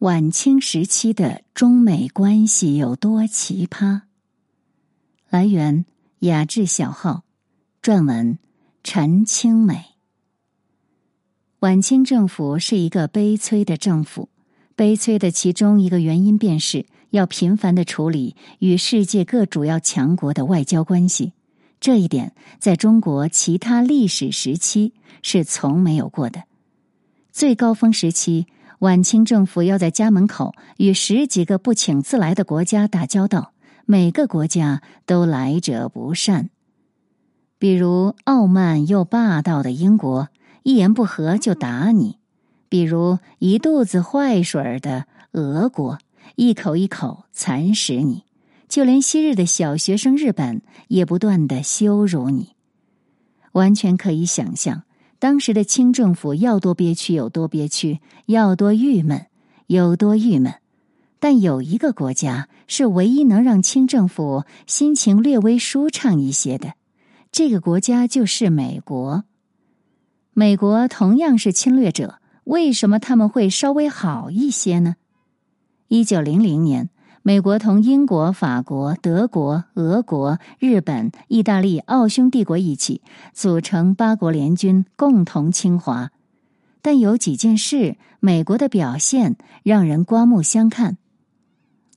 晚清时期的中美关系有多奇葩？来源：雅致小号，撰文：陈清美。晚清政府是一个悲催的政府，悲催的其中一个原因便是要频繁的处理与世界各主要强国的外交关系。这一点在中国其他历史时期是从没有过的。最高峰时期。晚清政府要在家门口与十几个不请自来的国家打交道，每个国家都来者不善。比如傲慢又霸道的英国，一言不合就打你；比如一肚子坏水的俄国，一口一口蚕食你；就连昔日的小学生日本，也不断的羞辱你。完全可以想象。当时的清政府要多憋屈有多憋屈，要多郁闷有多郁闷。但有一个国家是唯一能让清政府心情略微舒畅一些的，这个国家就是美国。美国同样是侵略者，为什么他们会稍微好一些呢？一九零零年。美国同英国、法国、德国、俄国、日本、意大利、奥匈帝国一起组成八国联军，共同侵华。但有几件事，美国的表现让人刮目相看。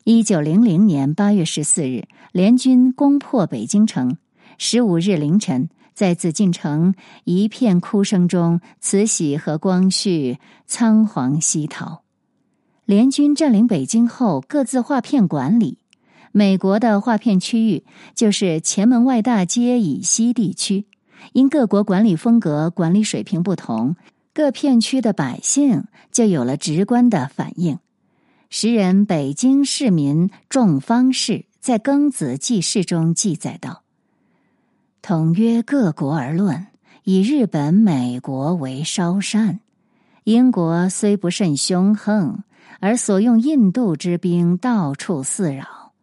一九零零年八月十四日，联军攻破北京城。十五日凌晨，在紫禁城一片哭声中，慈禧和光绪仓皇西逃。联军占领北京后，各自划片管理。美国的划片区域就是前门外大街以西地区。因各国管理风格、管理水平不同，各片区的百姓就有了直观的反应。时人北京市民众方士在《庚子记事》中记载道：“统约各国而论，以日本、美国为稍善。英国虽不甚凶横。”而所用印度之兵到处肆扰，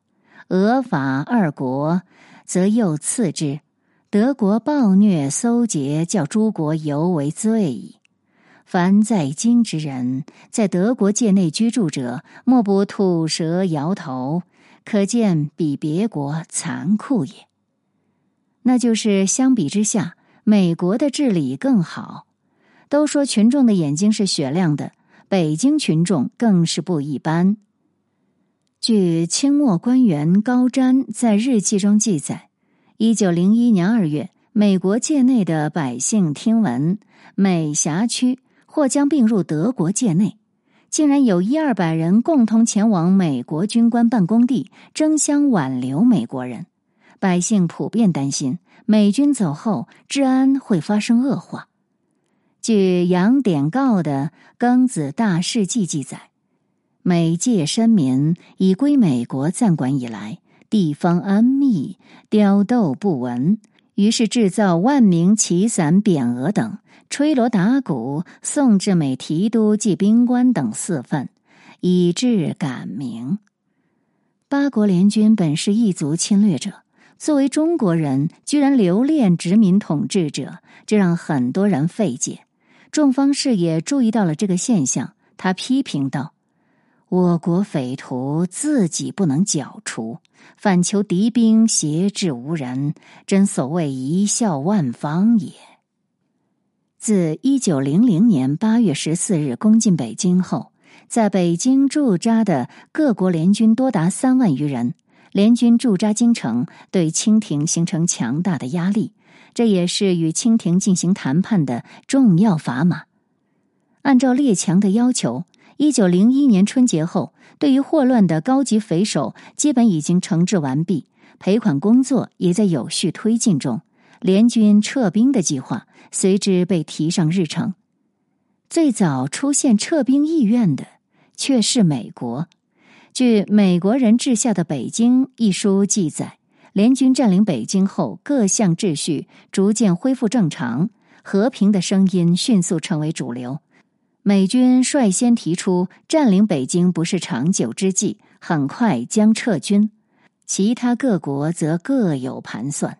俄法二国则又次之。德国暴虐搜劫，叫诸国尤为罪矣。凡在京之人，在德国界内居住者，莫不吐舌摇头，可见比别国残酷也。那就是相比之下，美国的治理更好。都说群众的眼睛是雪亮的。北京群众更是不一般。据清末官员高瞻在日记中记载，一九零一年二月，美国界内的百姓听闻美辖区或将并入德国界内，竟然有一二百人共同前往美国军官办公地，争相挽留美国人。百姓普遍担心美军走后，治安会发生恶化。据杨典诰的《庚子大事记》记载，美界绅民已归美国暂管以来，地方安密，刁斗不闻，于是制造万名旗伞、匾额等，吹锣打鼓，送至美提督暨兵官等四份，以致感名。八国联军本是异族侵略者，作为中国人，居然留恋殖民统治者，这让很多人费解。众方士也注意到了这个现象，他批评道：“我国匪徒自己不能剿除，反求敌兵挟制无人，真所谓贻笑万方也。”自一九零零年八月十四日攻进北京后，在北京驻扎的各国联军多达三万余人，联军驻扎京城，对清廷形成强大的压力。这也是与清廷进行谈判的重要砝码。按照列强的要求，一九零一年春节后，对于霍乱的高级匪首基本已经惩治完毕，赔款工作也在有序推进中，联军撤兵的计划随之被提上日程。最早出现撤兵意愿的却是美国。据《美国人治下的北京》一书记载。联军占领北京后，各项秩序逐渐恢复正常，和平的声音迅速成为主流。美军率先提出占领北京不是长久之计，很快将撤军。其他各国则各有盘算，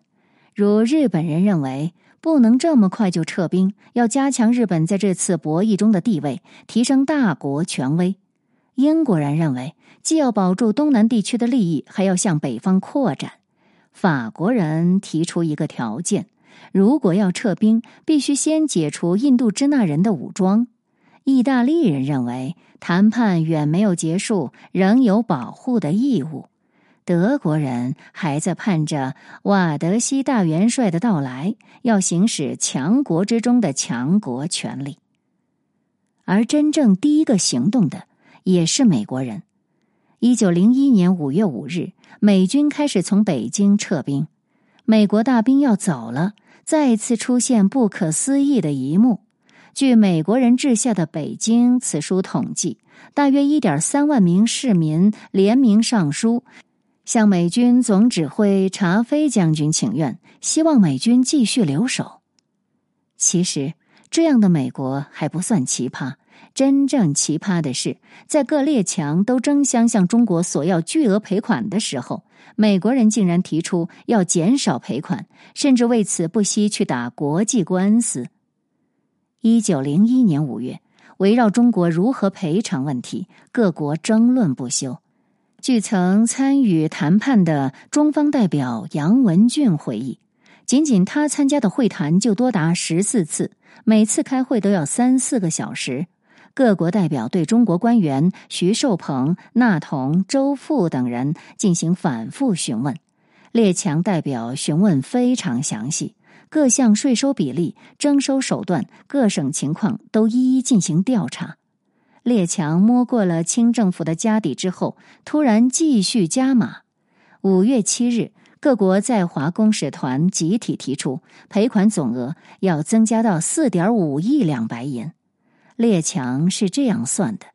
如日本人认为不能这么快就撤兵，要加强日本在这次博弈中的地位，提升大国权威。英国人认为，既要保住东南地区的利益，还要向北方扩展。法国人提出一个条件：如果要撤兵，必须先解除印度支那人的武装。意大利人认为，谈判远没有结束，仍有保护的义务。德国人还在盼着瓦德西大元帅的到来，要行使强国之中的强国权力。而真正第一个行动的。也是美国人。一九零一年五月五日，美军开始从北京撤兵，美国大兵要走了，再次出现不可思议的一幕。据美国人治下的北京此书统计，大约一点三万名市民联名上书，向美军总指挥查菲将军请愿，希望美军继续留守。其实，这样的美国还不算奇葩。真正奇葩的是，在各列强都争相向中国索要巨额赔款的时候，美国人竟然提出要减少赔款，甚至为此不惜去打国际官司。一九零一年五月，围绕中国如何赔偿问题，各国争论不休。据曾参与谈判的中方代表杨文俊回忆，仅仅他参加的会谈就多达十四次，每次开会都要三四个小时。各国代表对中国官员徐寿鹏、纳同、周富等人进行反复询问，列强代表询问非常详细，各项税收比例、征收手段、各省情况都一一进行调查。列强摸过了清政府的家底之后，突然继续加码。五月七日，各国在华公使团集体提出赔款总额要增加到四点五亿两白银。列强是这样算的：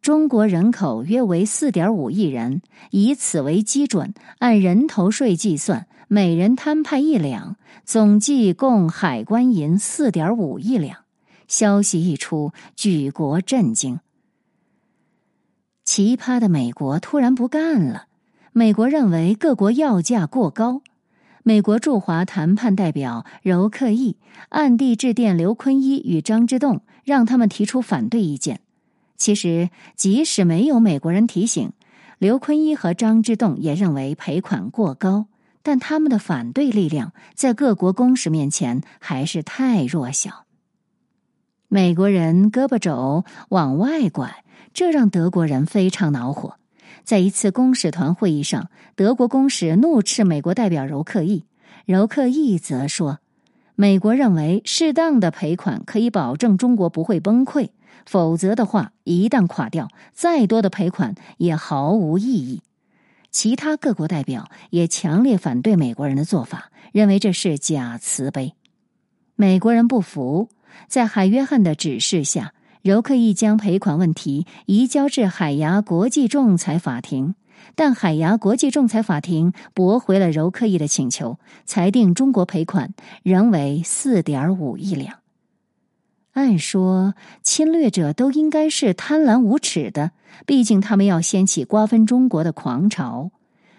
中国人口约为四点五亿人，以此为基准，按人头税计算，每人摊派一两，总计共海关银四点五亿两。消息一出，举国震惊。奇葩的美国突然不干了，美国认为各国要价过高。美国驻华谈判代表柔克义暗地致电刘坤一与张之洞。让他们提出反对意见。其实，即使没有美国人提醒，刘坤一和张之洞也认为赔款过高，但他们的反对力量在各国公使面前还是太弱小。美国人胳膊肘往外拐，这让德国人非常恼火。在一次公使团会议上，德国公使怒斥美国代表柔克义，柔克义则说。美国认为，适当的赔款可以保证中国不会崩溃；否则的话，一旦垮掉，再多的赔款也毫无意义。其他各国代表也强烈反对美国人的做法，认为这是假慈悲。美国人不服，在海约翰的指示下，柔克义将赔款问题移交至海牙国际仲裁法庭。但海牙国际仲裁法庭驳回了柔克义的请求，裁定中国赔款仍为四点五亿两。按说，侵略者都应该是贪婪无耻的，毕竟他们要掀起瓜分中国的狂潮。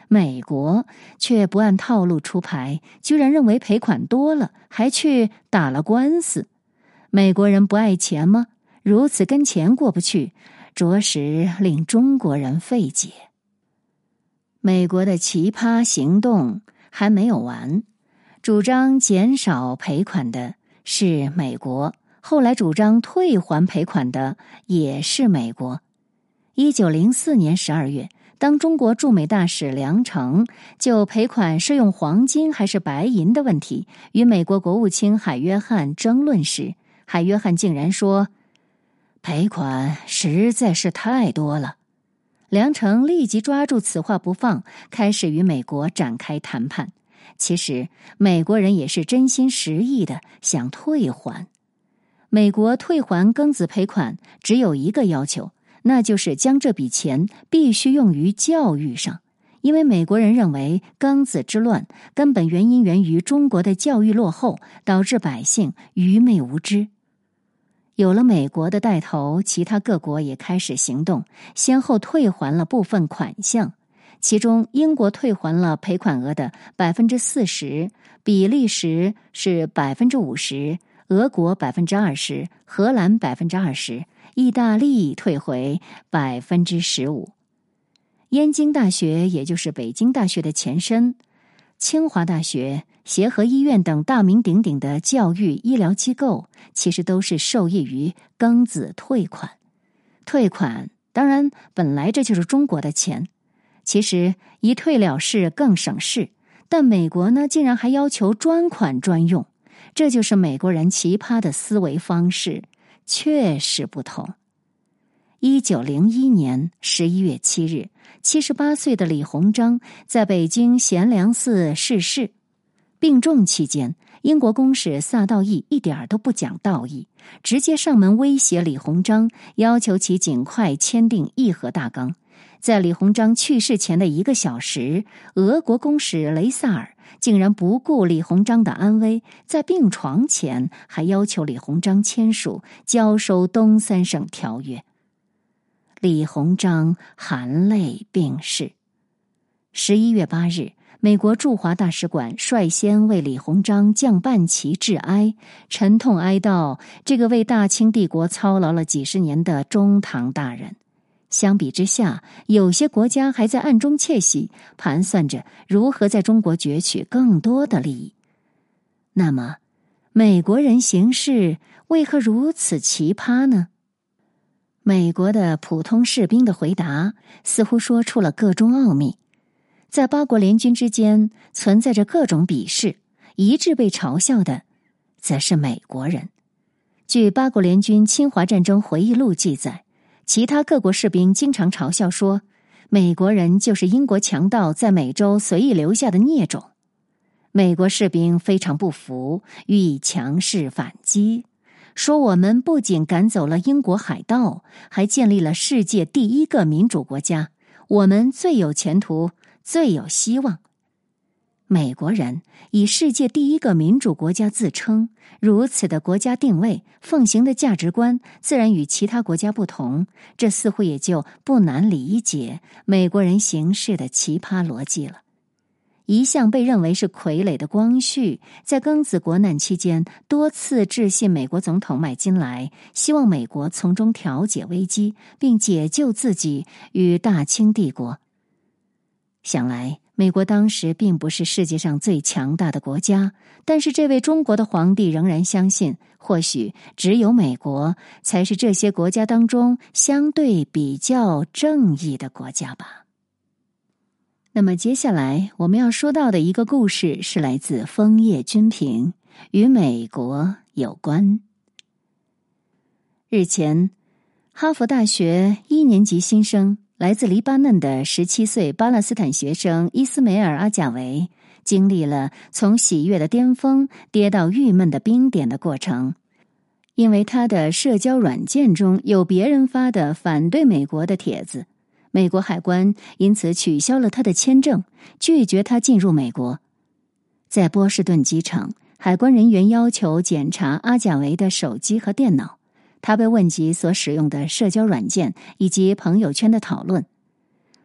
美国却不按套路出牌，居然认为赔款多了，还去打了官司。美国人不爱钱吗？如此跟钱过不去，着实令中国人费解。美国的奇葩行动还没有完，主张减少赔款的是美国，后来主张退还赔款的也是美国。一九零四年十二月，当中国驻美大使梁诚就赔款是用黄金还是白银的问题与美国国务卿海约翰争论时，海约翰竟然说：“赔款实在是太多了。”梁诚立即抓住此话不放，开始与美国展开谈判。其实，美国人也是真心实意的想退还。美国退还庚子赔款只有一个要求，那就是将这笔钱必须用于教育上，因为美国人认为庚子之乱根本原因源于中国的教育落后，导致百姓愚昧无知。有了美国的带头，其他各国也开始行动，先后退还了部分款项。其中，英国退还了赔款额的百分之四十，比利时是百分之五十，俄国百分之二十，荷兰百分之二十，意大利退回百分之十五。燕京大学，也就是北京大学的前身，清华大学、协和医院等大名鼎鼎的教育医疗机构，其实都是受益于庚子退款。退款，当然本来这就是中国的钱，其实一退了事更省事。但美国呢，竟然还要求专款专用，这就是美国人奇葩的思维方式，确实不同。一九零一年十一月七日，七十八岁的李鸿章在北京贤良寺逝世。病重期间，英国公使萨道义一点都不讲道义，直接上门威胁李鸿章，要求其尽快签订议和大纲。在李鸿章去世前的一个小时，俄国公使雷萨尔竟然不顾李鸿章的安危，在病床前还要求李鸿章签署交收东三省条约。李鸿章含泪病逝。十一月八日，美国驻华大使馆率先为李鸿章降半旗致哀，沉痛哀悼这个为大清帝国操劳了几十年的中堂大人。相比之下，有些国家还在暗中窃喜，盘算着如何在中国攫取更多的利益。那么，美国人行事为何如此奇葩呢？美国的普通士兵的回答似乎说出了个中奥秘。在八国联军之间存在着各种鄙视，一致被嘲笑的，则是美国人。据八国联军侵华战争回忆录记载。其他各国士兵经常嘲笑说：“美国人就是英国强盗在美洲随意留下的孽种。”美国士兵非常不服，予以强势反击，说：“我们不仅赶走了英国海盗，还建立了世界第一个民主国家，我们最有前途，最有希望。”美国人以世界第一个民主国家自称，如此的国家定位，奉行的价值观自然与其他国家不同。这似乎也就不难理解美国人行事的奇葩逻辑了。一向被认为是傀儡的光绪，在庚子国难期间多次致信美国总统麦金莱，希望美国从中调解危机，并解救自己与大清帝国。想来。美国当时并不是世界上最强大的国家，但是这位中国的皇帝仍然相信，或许只有美国才是这些国家当中相对比较正义的国家吧。那么接下来我们要说到的一个故事是来自《枫叶君评》，与美国有关。日前，哈佛大学一年级新生。来自黎巴嫩的十七岁巴勒斯坦学生伊斯梅尔·阿贾维，经历了从喜悦的巅峰跌到郁闷的冰点的过程，因为他的社交软件中有别人发的反对美国的帖子，美国海关因此取消了他的签证，拒绝他进入美国。在波士顿机场，海关人员要求检查阿贾维的手机和电脑。他被问及所使用的社交软件以及朋友圈的讨论，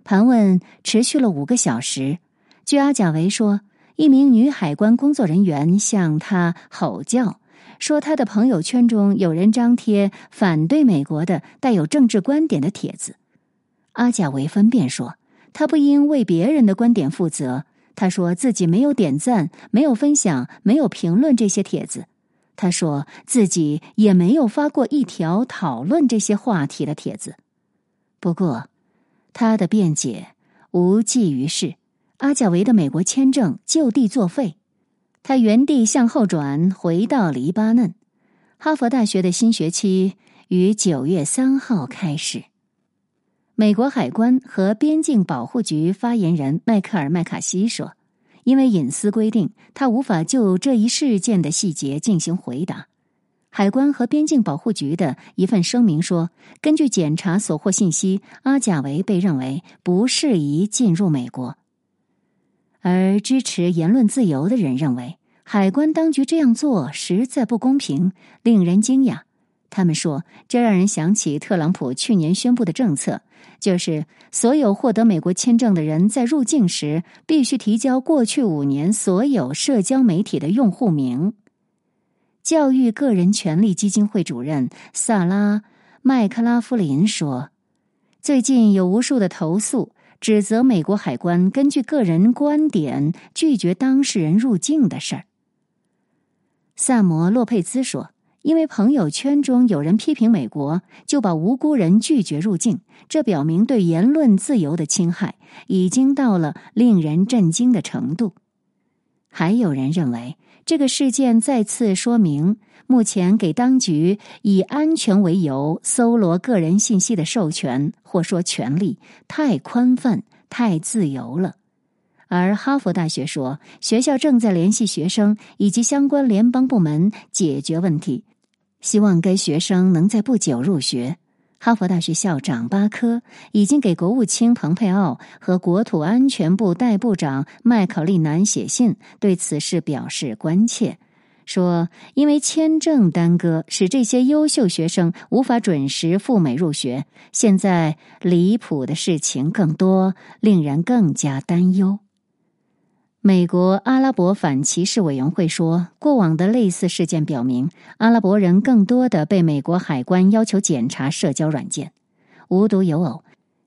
盘问持续了五个小时。据阿贾维说，一名女海关工作人员向他吼叫，说他的朋友圈中有人张贴反对美国的带有政治观点的帖子。阿贾维分辨说，他不应为别人的观点负责。他说自己没有点赞、没有分享、没有评论这些帖子。他说自己也没有发过一条讨论这些话题的帖子，不过他的辩解无济于事。阿贾维的美国签证就地作废，他原地向后转，回到黎巴嫩。哈佛大学的新学期于九月三号开始。美国海关和边境保护局发言人迈克尔·麦卡锡说。因为隐私规定，他无法就这一事件的细节进行回答。海关和边境保护局的一份声明说，根据检查所获信息，阿贾维被认为不适宜进入美国。而支持言论自由的人认为，海关当局这样做实在不公平，令人惊讶。他们说，这让人想起特朗普去年宣布的政策。就是所有获得美国签证的人在入境时必须提交过去五年所有社交媒体的用户名。教育个人权利基金会主任萨拉麦克拉夫林说：“最近有无数的投诉，指责美国海关根据个人观点拒绝当事人入境的事儿。”萨摩洛佩兹说：“因为朋友圈中有人批评美国，就把无辜人拒绝入境，这表明对言论自由的侵害已经到了令人震惊的程度。”还有人认为，这个事件再次说明，目前给当局以安全为由搜罗个人信息的授权或说权利太宽泛、太自由了。而哈佛大学说，学校正在联系学生以及相关联邦部门解决问题，希望该学生能在不久入学。哈佛大学校长巴科已经给国务卿蓬佩奥和国土安全部代部长麦考利南写信，对此事表示关切，说因为签证耽搁，使这些优秀学生无法准时赴美入学。现在离谱的事情更多，令人更加担忧。美国阿拉伯反歧视委员会说，过往的类似事件表明，阿拉伯人更多的被美国海关要求检查社交软件。无独有偶，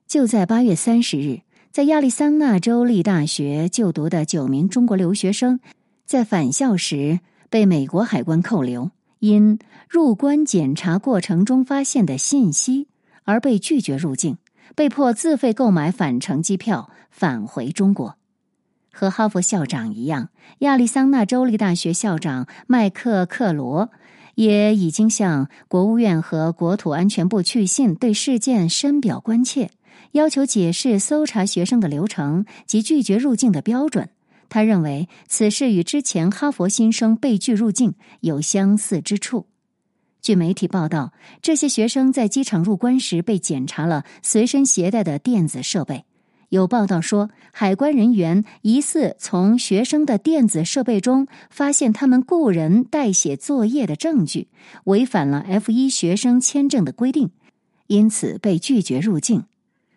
就在八月三十日，在亚利桑那州立大学就读的九名中国留学生，在返校时被美国海关扣留，因入关检查过程中发现的信息而被拒绝入境，被迫自费购买返程机票返回中国。和哈佛校长一样，亚利桑那州立大学校长麦克克罗也已经向国务院和国土安全部去信，对事件深表关切，要求解释搜查学生的流程及拒绝入境的标准。他认为此事与之前哈佛新生被拒入境有相似之处。据媒体报道，这些学生在机场入关时被检查了随身携带的电子设备。有报道说，海关人员疑似从学生的电子设备中发现他们雇人代写作业的证据，违反了 F 一学生签证的规定，因此被拒绝入境。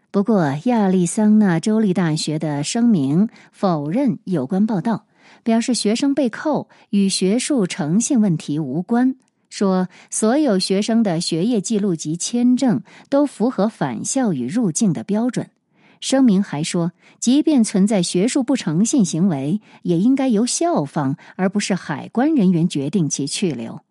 不过，亚利桑那州立大学的声明否认有关报道，表示学生被扣与学术诚信问题无关，说所有学生的学业记录及签证都符合返校与入境的标准。声明还说，即便存在学术不诚信行为，也应该由校方而不是海关人员决定其去留。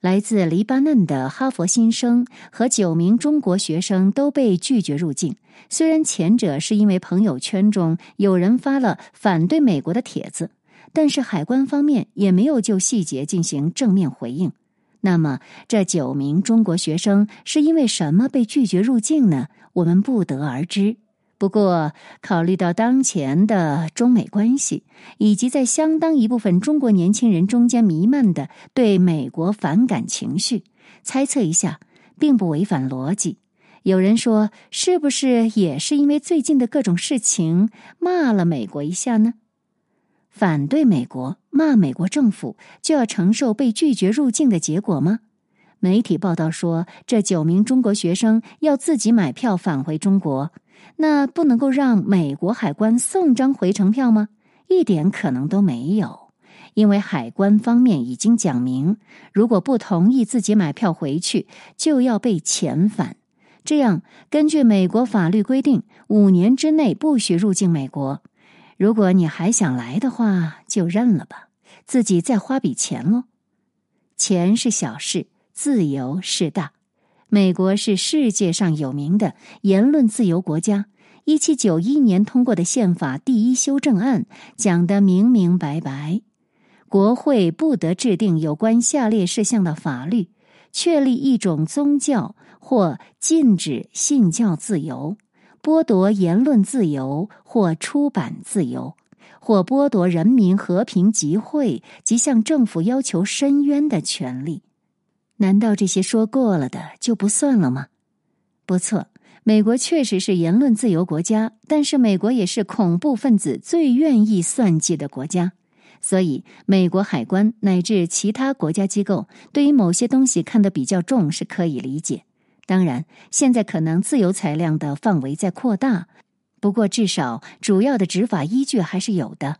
来自黎巴嫩的哈佛新生和九名中国学生都被拒绝入境，虽然前者是因为朋友圈中有人发了反对美国的帖子，但是海关方面也没有就细节进行正面回应。那么，这九名中国学生是因为什么被拒绝入境呢？我们不得而知。不过，考虑到当前的中美关系，以及在相当一部分中国年轻人中间弥漫的对美国反感情绪，猜测一下，并不违反逻辑。有人说，是不是也是因为最近的各种事情骂了美国一下呢？反对美国、骂美国政府，就要承受被拒绝入境的结果吗？媒体报道说，这九名中国学生要自己买票返回中国，那不能够让美国海关送张回程票吗？一点可能都没有，因为海关方面已经讲明，如果不同意自己买票回去，就要被遣返。这样，根据美国法律规定，五年之内不许入境美国。如果你还想来的话，就认了吧，自己再花笔钱喽。钱是小事，自由是大。美国是世界上有名的言论自由国家。一七九一年通过的宪法第一修正案讲得明明白白，国会不得制定有关下列事项的法律：确立一种宗教或禁止信教自由。剥夺言论自由或出版自由，或剥夺人民和平集会及向政府要求申冤的权利，难道这些说过了的就不算了吗？不错，美国确实是言论自由国家，但是美国也是恐怖分子最愿意算计的国家，所以美国海关乃至其他国家机构对于某些东西看得比较重是可以理解。当然，现在可能自由裁量的范围在扩大，不过至少主要的执法依据还是有的。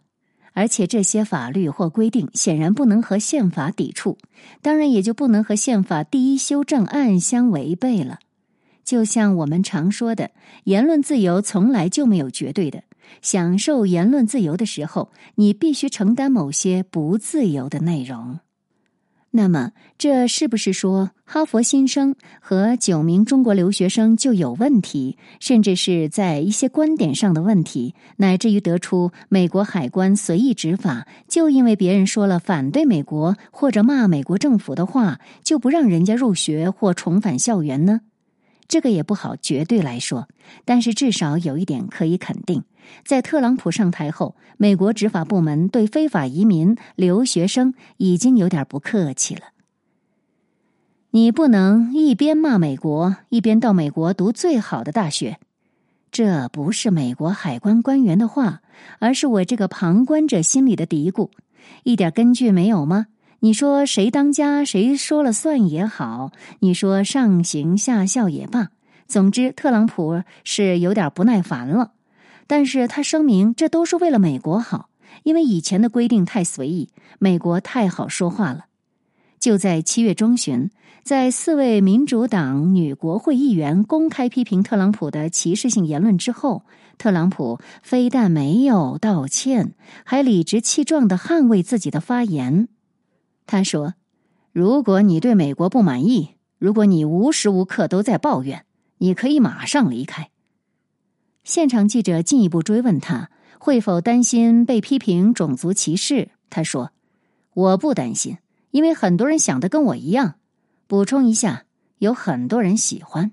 而且这些法律或规定显然不能和宪法抵触，当然也就不能和宪法第一修正案相违背了。就像我们常说的，言论自由从来就没有绝对的。享受言论自由的时候，你必须承担某些不自由的内容。那么，这是不是说哈佛新生和九名中国留学生就有问题，甚至是在一些观点上的问题，乃至于得出美国海关随意执法，就因为别人说了反对美国或者骂美国政府的话，就不让人家入学或重返校园呢？这个也不好绝对来说，但是至少有一点可以肯定。在特朗普上台后，美国执法部门对非法移民留学生已经有点不客气了。你不能一边骂美国，一边到美国读最好的大学。这不是美国海关官员的话，而是我这个旁观者心里的嘀咕，一点根据没有吗？你说谁当家，谁说了算也好；你说上行下效也罢，总之，特朗普是有点不耐烦了。但是他声明，这都是为了美国好，因为以前的规定太随意，美国太好说话了。就在七月中旬，在四位民主党女国会议员公开批评特朗普的歧视性言论之后，特朗普非但没有道歉，还理直气壮的捍卫自己的发言。他说：“如果你对美国不满意，如果你无时无刻都在抱怨，你可以马上离开。”现场记者进一步追问他会否担心被批评种族歧视。他说：“我不担心，因为很多人想的跟我一样。”补充一下，有很多人喜欢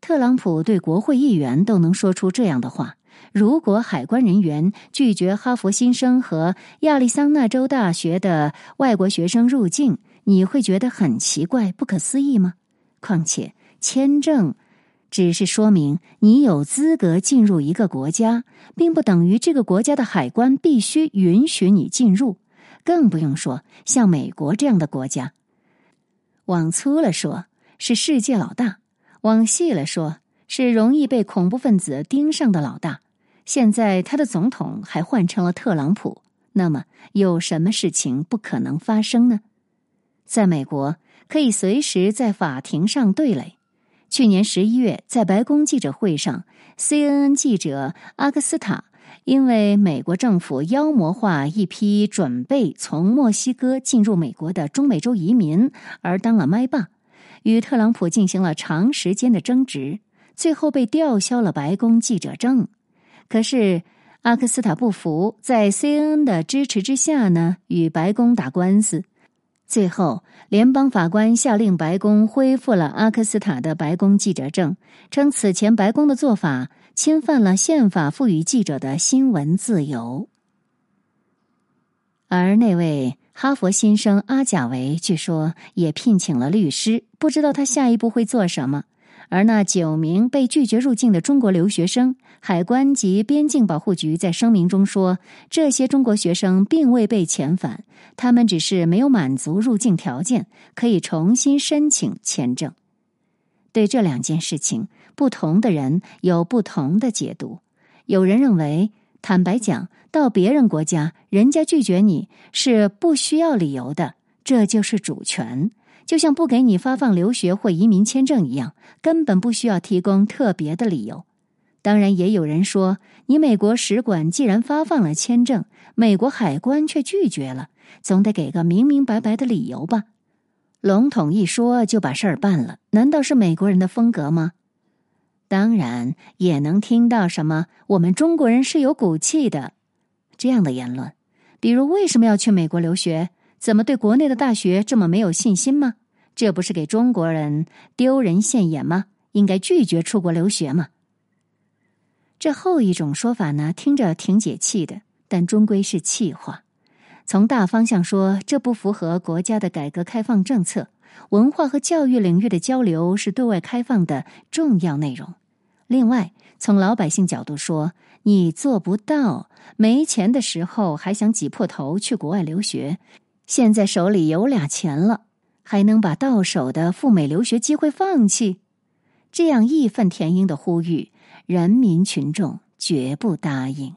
特朗普。对国会议员都能说出这样的话。如果海关人员拒绝哈佛新生和亚利桑那州大学的外国学生入境，你会觉得很奇怪、不可思议吗？况且签证。只是说明你有资格进入一个国家，并不等于这个国家的海关必须允许你进入。更不用说像美国这样的国家，往粗了说是世界老大，往细了说是容易被恐怖分子盯上的老大。现在他的总统还换成了特朗普，那么有什么事情不可能发生呢？在美国，可以随时在法庭上对垒。去年十一月，在白宫记者会上，CNN 记者阿克斯塔因为美国政府妖魔化一批准备从墨西哥进入美国的中美洲移民而当了麦霸，与特朗普进行了长时间的争执，最后被吊销了白宫记者证。可是阿克斯塔不服，在 CNN 的支持之下呢，与白宫打官司。最后，联邦法官下令白宫恢复了阿克斯塔的白宫记者证，称此前白宫的做法侵犯了宪法赋予记者的新闻自由。而那位哈佛新生阿贾维，据说也聘请了律师，不知道他下一步会做什么。而那九名被拒绝入境的中国留学生，海关及边境保护局在声明中说，这些中国学生并未被遣返，他们只是没有满足入境条件，可以重新申请签证。对这两件事情，不同的人有不同的解读。有人认为，坦白讲，到别人国家，人家拒绝你是不需要理由的，这就是主权。就像不给你发放留学或移民签证一样，根本不需要提供特别的理由。当然，也有人说，你美国使馆既然发放了签证，美国海关却拒绝了，总得给个明明白白的理由吧？笼统一说就把事儿办了，难道是美国人的风格吗？当然，也能听到什么“我们中国人是有骨气的”这样的言论，比如为什么要去美国留学？怎么对国内的大学这么没有信心吗？这不是给中国人丢人现眼吗？应该拒绝出国留学吗？这后一种说法呢，听着挺解气的，但终归是气话。从大方向说，这不符合国家的改革开放政策。文化和教育领域的交流是对外开放的重要内容。另外，从老百姓角度说，你做不到，没钱的时候还想挤破头去国外留学。现在手里有俩钱了，还能把到手的赴美留学机会放弃？这样义愤填膺的呼吁，人民群众绝不答应。